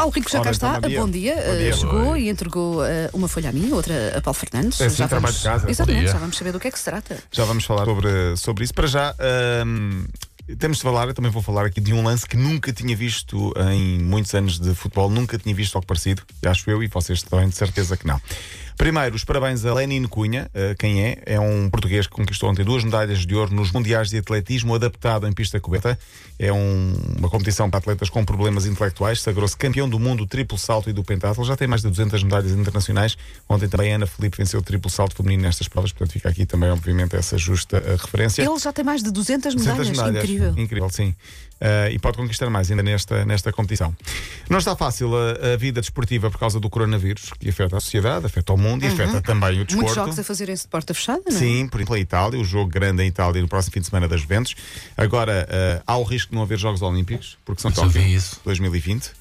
Paulo Rico já Ora, cá então, está. bom dia. Bom dia. Bom Uh, dia. Chegou e entregou uh, uma folha a mim, outra a Paulo Fernandes. É assim, já trabalho de casa. Exatamente, já vamos saber do que é que se trata. Já vamos falar sobre, sobre isso. Para já, hum, temos de falar, eu também vou falar aqui de um lance que nunca tinha visto em muitos anos de futebol, nunca tinha visto algo parecido, acho eu, e vocês também de certeza que não. Primeiro, os parabéns a Lenin Cunha, uh, quem é? É um português que conquistou ontem duas medalhas de ouro nos Mundiais de Atletismo adaptado em pista coberta. É um- uma competição para atletas com problemas intelectuais. Sagrou-se campeão do mundo do triplo salto e do pentatlo. Já tem mais de 200 medalhas internacionais. Ontem também a Ana Felipe venceu o triplo salto feminino nestas provas, portanto fica aqui também, obviamente, essa justa uh, referência. Ele já tem mais de 200 medalhas. 200 medalhas. Incrível. Incrível, sim. Uh, e pode conquistar mais ainda nesta, nesta competição. Não está fácil a, a vida desportiva por causa do coronavírus, que afeta a sociedade, afeta o mundo e afeta também o Uhum. Muitos desporto. jogos a fazerem-se de porta fechada, não é? Sim, por exemplo, a Itália, o jogo grande em Itália no próximo fim de semana das Juventus. Agora, uh, há o risco de não haver Jogos Olímpicos, porque são Tóquio vi isso. 2020.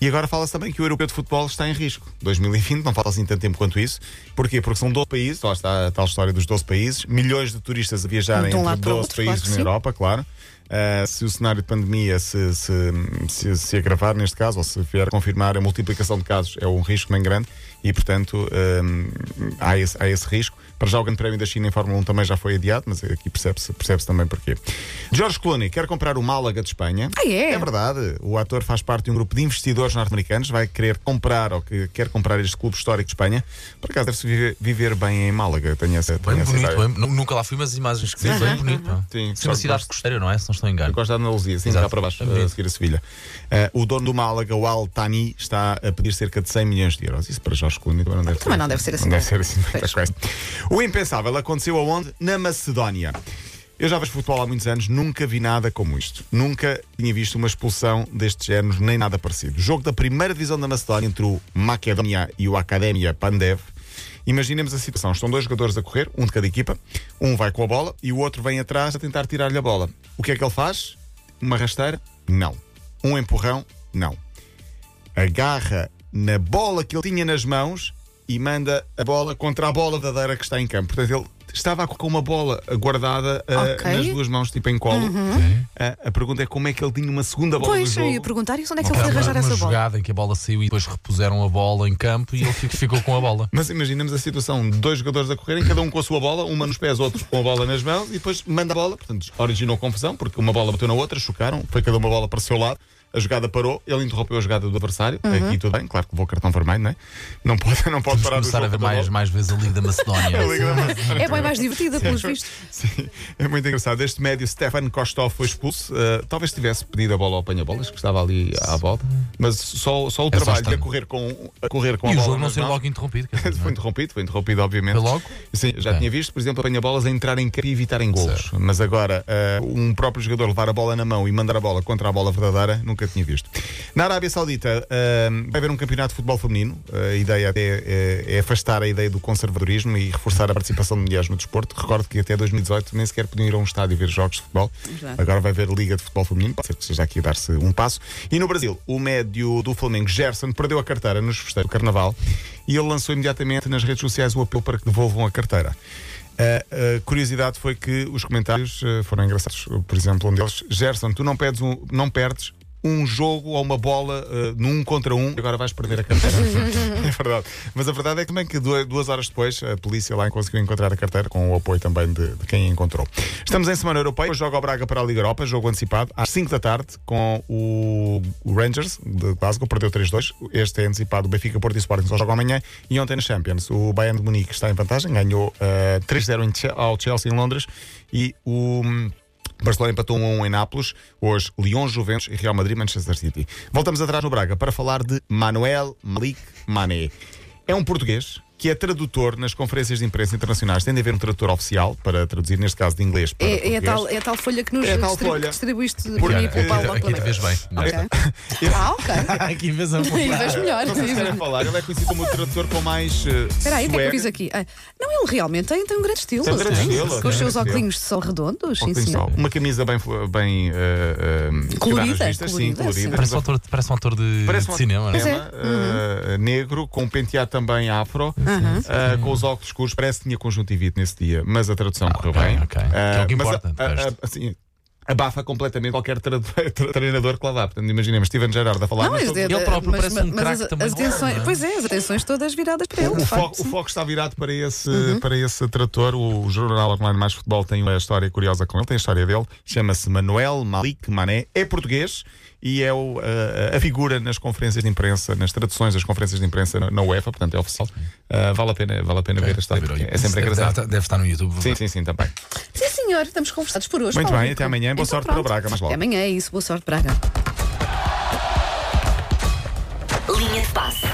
E agora fala-se também que o europeu de futebol está em risco. 2020, não falta assim tanto tempo quanto isso. Porquê? Porque são 12 países, lá está a tal história dos 12 países, milhões de turistas a viajarem entre lado para o 12 outro, claro países que na sim. Europa, claro. Uh, se o cenário de pandemia se, se, se, se agravar neste caso, ou se vier a confirmar a multiplicação de casos, é um risco bem grande e, portanto, um, há, esse, há esse risco. Para já o Grande Prémio da China em Fórmula 1 também já foi adiado, mas aqui percebe-se percebe também porquê. George Clooney quer comprar o Málaga de Espanha. Ah, é? É verdade. O ator faz parte de um grupo de investidores norte-americanos, vai querer comprar ou que quer comprar este clube histórico de Espanha. Por acaso deve-se viver, viver bem em Málaga. Tenho essa, tenho Bem essa bonito, bem- nu- nunca lá fui, mas as imagens que vi, bem bonito. Sim, Sim, só uma cidade gosto- costeira, não é? Se não estou em Eu engano. gosto da Andaluzia, sim, Exato. cá para baixo, Também. a seguir a Sevilha. Eh, o dono do Málaga, o Al Thani, está a pedir cerca de 100 milhões de euros. Isso para Jorge Também não deve, Também não deve ser assim. Não deve ser assim. O impensável aconteceu aonde? Na Macedónia. Eu já vejo futebol há muitos anos, nunca vi nada como isto. Nunca tinha visto uma expulsão deste género, nem nada parecido. Jogo da primeira divisão da Macedónia entre o Macedónia e o Academia Pandev. Imaginemos a situação: estão dois jogadores a correr, um de cada equipa, um vai com a bola e o outro vem atrás a tentar tirar-lhe a bola. O que é que ele faz? Uma rasteira? Não. Um empurrão? Não. Agarra na bola que ele tinha nas mãos e manda a bola contra a bola verdadeira que está em campo. Portanto, ele estava com uma bola guardada Ok. nas duas mãos, tipo em colo. Sim. Ah, a pergunta é como é que ele tinha uma segunda bola Pois, no eu jogo. ia perguntar isso onde é que ele Uma, foi arranjar uma essa bola? jogada em que a bola saiu e depois repuseram a bola em campo e ele fi- ficou com a bola. Mas imaginemos a situação de dois jogadores a correrem, cada um com a sua bola, uma nos pés, outro com a bola nas mãos, e depois manda a bola. Portanto, originou confusão, porque uma bola bateu na outra, chocaram, foi cada uma bola para o seu lado. A jogada parou, ele interrompeu a jogada do adversário. Uhum. Aqui tudo bem, claro que levou cartão vermelho, não é? Não pode, não pode Vamos parar começar a ver mais, bola. mais vezes a Liga da Macedónia. A Liga da Macedónia. É bem mais divertida, pelos vistos. Sim, é muito engraçado. Este médio, Stefan Kostov, foi expulso. Uh, talvez tivesse pedido a bola ao apanha-bolas, que estava ali à volta, mas só, só o É só trabalho de a correr com, a correr com a E o bola. jogo não ser logo interrompido. quer dizer, Foi é? interrompido, foi interrompido, obviamente. Foi logo? Sim, já Ok. tinha visto, por exemplo, apanha-bolas a entrar em campo e evitarem golos. Certo. Mas agora, eh, um próprio jogador levar a bola na mão e mandar a bola contra a bola verdadeira, nunca tinha visto. Na Arábia Saudita, eh, vai haver um campeonato de futebol feminino. a ideia até é, é afastar a ideia do conservadorismo e reforçar a participação de mulheres no desporto. Recordo que até 2018 nem sequer podiam ir a um estádio ver jogos de futebol. Já. Agora vai haver Liga de Futebol Feminino, pode ser que esteja aqui a dar-se um passo. E no Brasil, o médio do Flamengo, Gerson, perdeu a carteira nos festejos do Carnaval e ele lançou imediatamente nas redes sociais o apelo para que devolvam a carteira. A, a curiosidade foi que os comentários eh, foram engraçados. Por exemplo, um deles, Gerson, tu não, pedes um, não perdes um jogo ou uma bola eh, num contra um, agora vais perder a carteira. é verdade. Mas a verdade é que também que duas, horas depois a polícia lá conseguiu encontrar a carteira, com o apoio também de, de quem a encontrou. Estamos em Semana Europeia, joga o Braga para a Liga Europa, jogo antecipado, às 5 da tarde, com o, Rangers de Glasgow, perdeu 3-2. Este é antecipado, o Benfica, Porto e Sporting só jogam amanhã. E ontem na Champions, o Bayern de Munique está em vantagem, ganhou eh, 3-0 em Che- ao Chelsea em Londres e o. hum, Barcelona empatou 1 a 1 em Nápoles, hoje Lyon, Juventus e Real Madrid, Manchester City. Voltamos atrás no Braga para falar de Manuel Malik Mané. É um português que é tradutor nas conferências de imprensa internacionais. Tem de haver um tradutor oficial para traduzir, neste caso de inglês para É, é, a tal, é a tal folha que nos É distribu- folha. distribuíste por mim e pelo Paulo Aqui te vês bem. Ok. Ah, ok. Aqui vês a vês melhor. Não sei se querem falar, ele é conhecido como o tradutor com mais. Uh, Espera aí, o que é que eu fiz aqui? Ah, não, ele realmente tem, tem um grande estilo. Tem um grande estilo, Com os seus óculos de sol redondos. Sim, sol. Uma camisa bem, bem uh, uh, Colorida, sim, colorida, sim. Parece um ator, parece um ator de, Parece de um cinema, é? é. uh, negro, com um penteado também afro, uh, com os óculos escuros. Parece que tinha conjuntivite nesse dia, mas a tradução correu ok, bem. ok. Que é o que Uh, importa, a- a- a- assim, abafa completamente qualquer tra- tra- treinador que lá vá. Portanto, imaginemos Steven Gerrard a falar. Não, mas é- ele próprio mas- parece um mas craque as- também as não é? Pois é, as atenções todas viradas para ele. O foco, facto. o foco está virado para esse, para esse trator. O Jornal Online Mais Futebol tem uma história curiosa com ele. Tem a história dele. Chama-se Manuel Malik Mané. É português e é o, a, a figura nas conferências de imprensa, nas traduções das conferências de imprensa na, na UEFA. Portanto, é oficial. Ah, vale a pena, vale a pena ver a história. Deve É sempre YouTube. engraçado. Deve, deve estar no YouTube. Sim, sim, sim, também. Senhor, estamos conversados por hoje. Muito Paulo bem, Rico. até amanhã. Boa Então, sorte para o pronto. Braga, mais logo. Até amanhã é isso, boa sorte, Braga. Linha de passe.